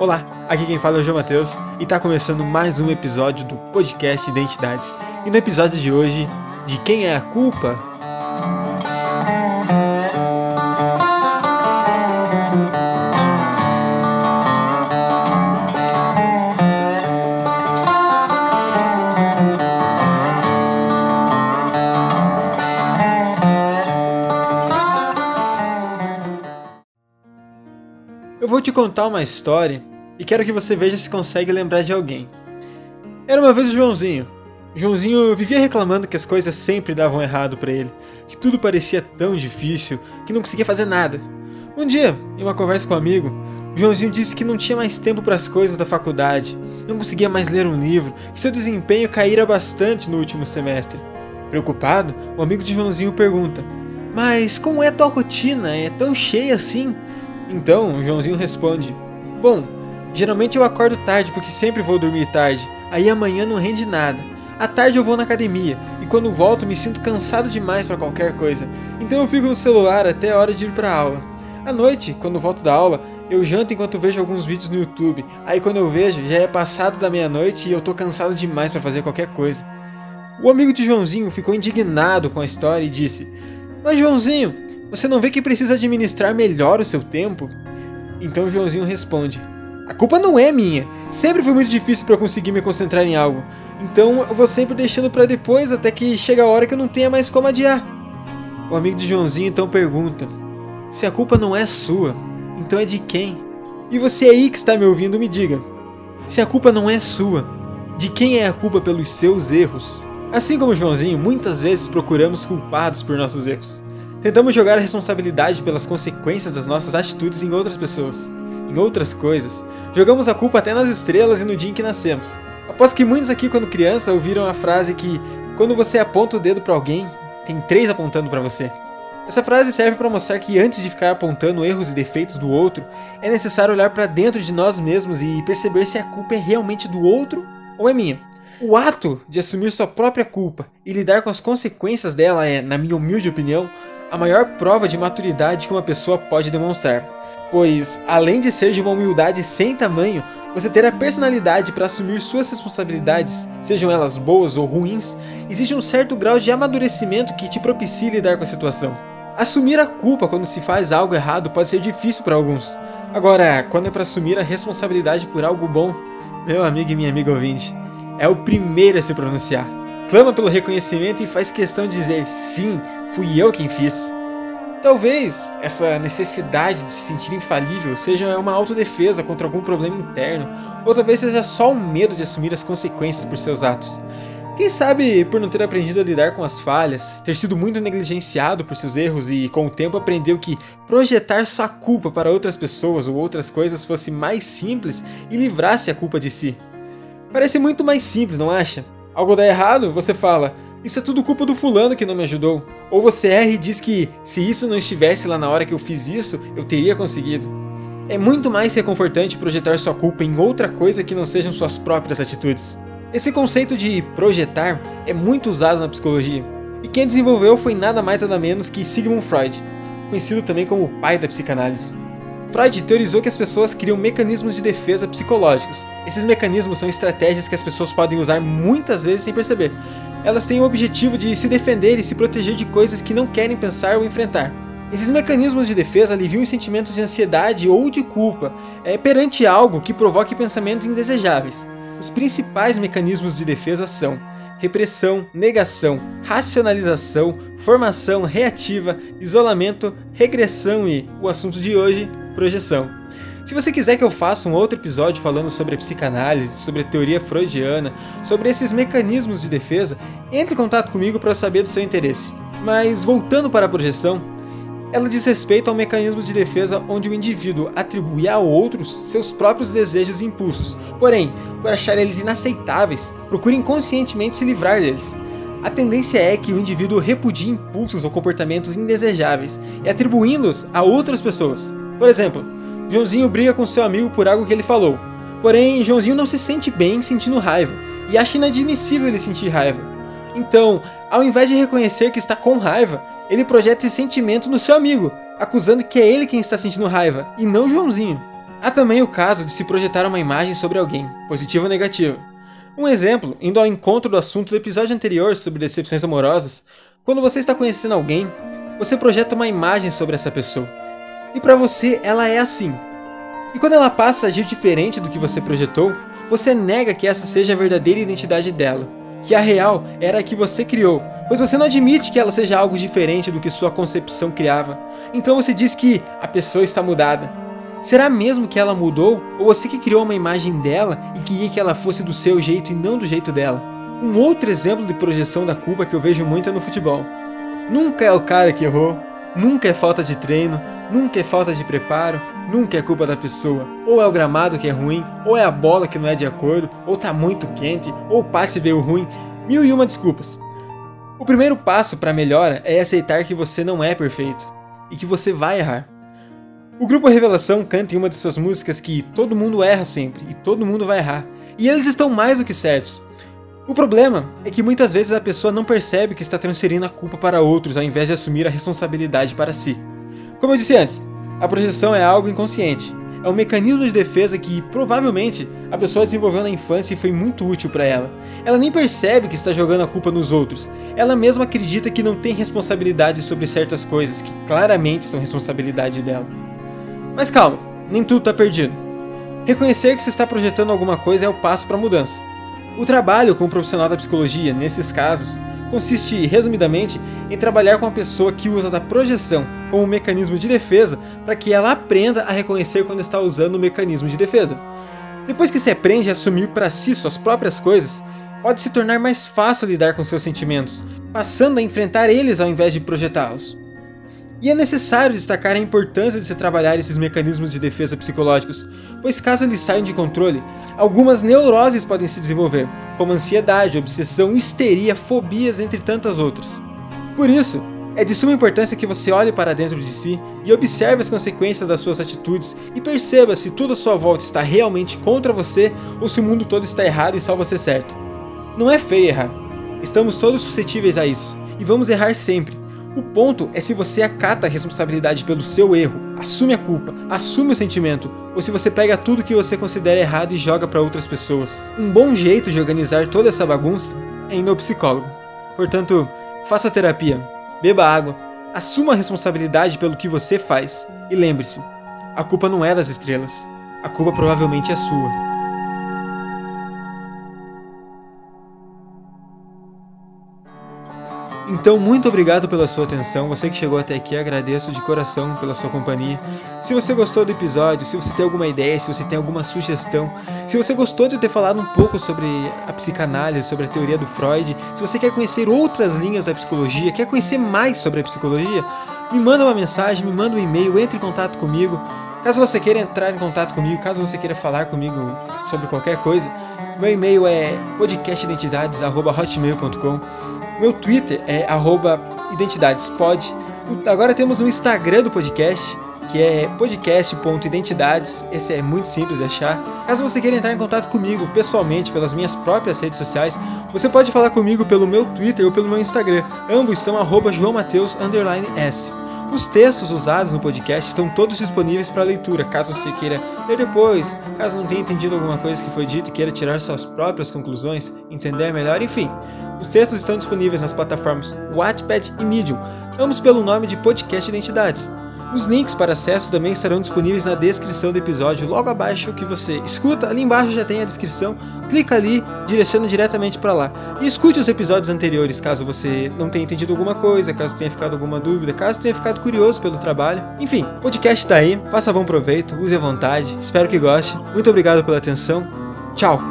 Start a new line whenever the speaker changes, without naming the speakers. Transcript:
Olá, aqui quem fala é o João Matheus e está começando mais um episódio do podcast Identidades. E no episódio de hoje, de quem é a culpa? Eu vou te contar uma história e quero que você veja se consegue lembrar de alguém. Era uma vez o Joãozinho. Joãozinho vivia reclamando que as coisas sempre davam errado para ele, que tudo parecia tão difícil que não conseguia fazer nada. Um dia, em uma conversa com um amigo, Joãozinho disse que não tinha mais tempo para as coisas da faculdade, não conseguia mais ler um livro, que seu desempenho caíra bastante no último semestre. Preocupado, o amigo de Joãozinho pergunta: Mas como é tua rotina? É tão cheia assim? Então, Joãozinho responde: Bom, geralmente eu acordo tarde porque sempre vou dormir tarde, aí amanhã não rende nada. À tarde eu vou na academia e quando volto me sinto cansado demais para qualquer coisa, então eu fico no celular até a hora de ir para aula. À noite, quando volto da aula, eu janto enquanto vejo alguns vídeos no YouTube. Aí quando eu vejo, já é passado da meia-noite e eu tô cansado demais para fazer qualquer coisa. O amigo de Joãozinho ficou indignado com a história e disse: Mas Joãozinho, você não vê que precisa administrar melhor o seu tempo? Então Joãozinho responde: A culpa não é minha. Sempre foi muito difícil para eu conseguir me concentrar em algo. Então eu vou sempre deixando para depois até que chega a hora que eu não tenha mais como adiar. O amigo de Joãozinho então pergunta: Se a culpa não é sua, então é de quem? E você aí que está me ouvindo, me diga: Se a culpa não é sua, de quem é a culpa pelos seus erros? Assim como Joãozinho, muitas vezes procuramos culpados por nossos erros. Tentamos jogar a responsabilidade pelas consequências das nossas atitudes em outras pessoas, em outras coisas. Jogamos a culpa até nas estrelas e no dia em que nascemos. Após que muitos aqui, quando criança, ouviram a frase que quando você aponta o dedo para alguém, tem três apontando para você. Essa frase serve para mostrar que antes de ficar apontando erros e defeitos do outro, é necessário olhar para dentro de nós mesmos e perceber se a culpa é realmente do outro ou é minha. O ato de assumir sua própria culpa e lidar com as consequências dela é, na minha humilde opinião, a maior prova de maturidade que uma pessoa pode demonstrar. Pois, além de ser de uma humildade sem tamanho, você ter a personalidade para assumir suas responsabilidades, sejam elas boas ou ruins, existe um certo grau de amadurecimento que te propicia lidar com a situação. Assumir a culpa quando se faz algo errado pode ser difícil para alguns. Agora, quando é para assumir a responsabilidade por algo bom, meu amigo e minha amiga ouvinte, é o primeiro a se pronunciar. Clama pelo reconhecimento e faz questão de dizer: sim, fui eu quem fiz. Talvez essa necessidade de se sentir infalível seja uma autodefesa contra algum problema interno, ou talvez seja só um medo de assumir as consequências por seus atos. Quem sabe por não ter aprendido a lidar com as falhas, ter sido muito negligenciado por seus erros e com o tempo aprendeu que projetar sua culpa para outras pessoas ou outras coisas fosse mais simples e livrasse a culpa de si. Parece muito mais simples, não acha? Algo dá errado, você fala, isso é tudo culpa do fulano que não me ajudou. Ou você erra e diz que se isso não estivesse lá na hora que eu fiz isso, eu teria conseguido. É muito mais reconfortante projetar sua culpa em outra coisa que não sejam suas próprias atitudes. Esse conceito de projetar é muito usado na psicologia, e quem desenvolveu foi nada mais nada menos que Sigmund Freud, conhecido também como o pai da psicanálise. Freud teorizou que as pessoas criam mecanismos de defesa psicológicos. Esses mecanismos são estratégias que as pessoas podem usar muitas vezes sem perceber. Elas têm o objetivo de se defender e se proteger de coisas que não querem pensar ou enfrentar. Esses mecanismos de defesa aliviam os sentimentos de ansiedade ou de culpa é, perante algo que provoque pensamentos indesejáveis. Os principais mecanismos de defesa são repressão, negação, racionalização, formação reativa, isolamento, regressão e, o assunto de hoje, projeção. Se você quiser que eu faça um outro episódio falando sobre psicanálise, sobre a teoria freudiana, sobre esses mecanismos de defesa, entre em contato comigo para saber do seu interesse. Mas voltando para a projeção, ela diz respeito ao mecanismo de defesa onde o indivíduo atribui a outros seus próprios desejos e impulsos, porém, por achar eles inaceitáveis, procura inconscientemente se livrar deles. A tendência é que o indivíduo repudie impulsos ou comportamentos indesejáveis e atribuindo-os a outras pessoas. Por exemplo, Joãozinho briga com seu amigo por algo que ele falou. Porém, Joãozinho não se sente bem sentindo raiva e acha inadmissível ele sentir raiva. Então, ao invés de reconhecer que está com raiva, ele projeta esse sentimento no seu amigo, acusando que é ele quem está sentindo raiva e não Joãozinho. Há também o caso de se projetar uma imagem sobre alguém, positiva ou negativa. Um exemplo, indo ao encontro do assunto do episódio anterior sobre decepções amorosas, quando você está conhecendo alguém, você projeta uma imagem sobre essa pessoa. E para você ela é assim. E quando ela passa a agir diferente do que você projetou, você nega que essa seja a verdadeira identidade dela, que a real era a que você criou, pois você não admite que ela seja algo diferente do que sua concepção criava. Então você diz que a pessoa está mudada. Será mesmo que ela mudou? Ou você que criou uma imagem dela e queria que ela fosse do seu jeito e não do jeito dela? Um outro exemplo de projeção da culpa que eu vejo muito é no futebol. Nunca é o cara que errou, nunca é falta de treino, nunca é falta de preparo, nunca é culpa da pessoa. Ou é o gramado que é ruim, ou é a bola que não é de acordo, ou tá muito quente, ou o passe veio ruim, mil e uma desculpas. O primeiro passo para melhora é aceitar que você não é perfeito e que você vai errar. O grupo Revelação canta em uma de suas músicas que todo mundo erra sempre e todo mundo vai errar. E eles estão mais do que certos. O problema é que muitas vezes a pessoa não percebe que está transferindo a culpa para outros ao invés de assumir a responsabilidade para si. Como eu disse antes, a projeção é algo inconsciente. É um mecanismo de defesa que provavelmente a pessoa desenvolveu na infância e foi muito útil para ela. Ela nem percebe que está jogando a culpa nos outros. Ela mesma acredita que não tem responsabilidade sobre certas coisas que claramente são responsabilidade dela. Mas calma, nem tudo está perdido. Reconhecer que se está projetando alguma coisa é o passo para a mudança. O trabalho com o profissional da psicologia, nesses casos, consiste, resumidamente, em trabalhar com a pessoa que usa da projeção como um mecanismo de defesa para que ela aprenda a reconhecer quando está usando o mecanismo de defesa. Depois que se aprende a assumir para si suas próprias coisas, pode se tornar mais fácil lidar com seus sentimentos, passando a enfrentar eles ao invés de projetá-los. E é necessário destacar a importância de se trabalhar esses mecanismos de defesa psicológicos, pois caso eles saiam de controle, algumas neuroses podem se desenvolver, como ansiedade, obsessão, histeria, fobias, entre tantas outras. Por isso, é de suma importância que você olhe para dentro de si e observe as consequências das suas atitudes e perceba se tudo à sua volta está realmente contra você ou se o mundo todo está errado e só você certo. Não é feio errar. Estamos todos suscetíveis a isso e vamos errar sempre. O ponto é se você acata a responsabilidade pelo seu erro, assume a culpa, assume o sentimento, ou se você pega tudo que você considera errado e joga para outras pessoas. Um bom jeito de organizar toda essa bagunça é ir no psicólogo. Portanto, faça terapia, beba água, assuma a responsabilidade pelo que você faz. E lembre-se: a culpa não é das estrelas, a culpa provavelmente é sua. Então, muito obrigado pela sua atenção. Você que chegou até aqui, agradeço de coração pela sua companhia. Se você gostou do episódio, se você tem alguma ideia, se você tem alguma sugestão, se você gostou de eu ter falado um pouco sobre a psicanálise, sobre a teoria do Freud, se você quer conhecer outras linhas da psicologia, quer conhecer mais sobre a psicologia, me manda uma mensagem, me manda um e-mail, entre em contato comigo. Caso você queira entrar em contato comigo, caso você queira falar comigo sobre qualquer coisa, meu e-mail é podcastidentidades.hotmail.com meu Twitter é identidadespod. Agora temos um Instagram do podcast, que é podcast.identidades. Esse é muito simples de achar. Caso você queira entrar em contato comigo pessoalmente pelas minhas próprias redes sociais, você pode falar comigo pelo meu Twitter ou pelo meu Instagram. Ambos são joãomateus_s. Os textos usados no podcast estão todos disponíveis para leitura, caso você queira ler depois, caso não tenha entendido alguma coisa que foi dita e queira tirar suas próprias conclusões, entender melhor, enfim. Os textos estão disponíveis nas plataformas Wattpad e Medium, ambos pelo nome de Podcast Identidades. Os links para acesso também estarão disponíveis na descrição do episódio, logo abaixo que você escuta, ali embaixo já tem a descrição, clica ali, direciona diretamente para lá. E escute os episódios anteriores caso você não tenha entendido alguma coisa, caso tenha ficado alguma dúvida, caso tenha ficado curioso pelo trabalho. Enfim, o podcast tá aí, faça bom proveito, use à vontade, espero que goste. Muito obrigado pela atenção. Tchau!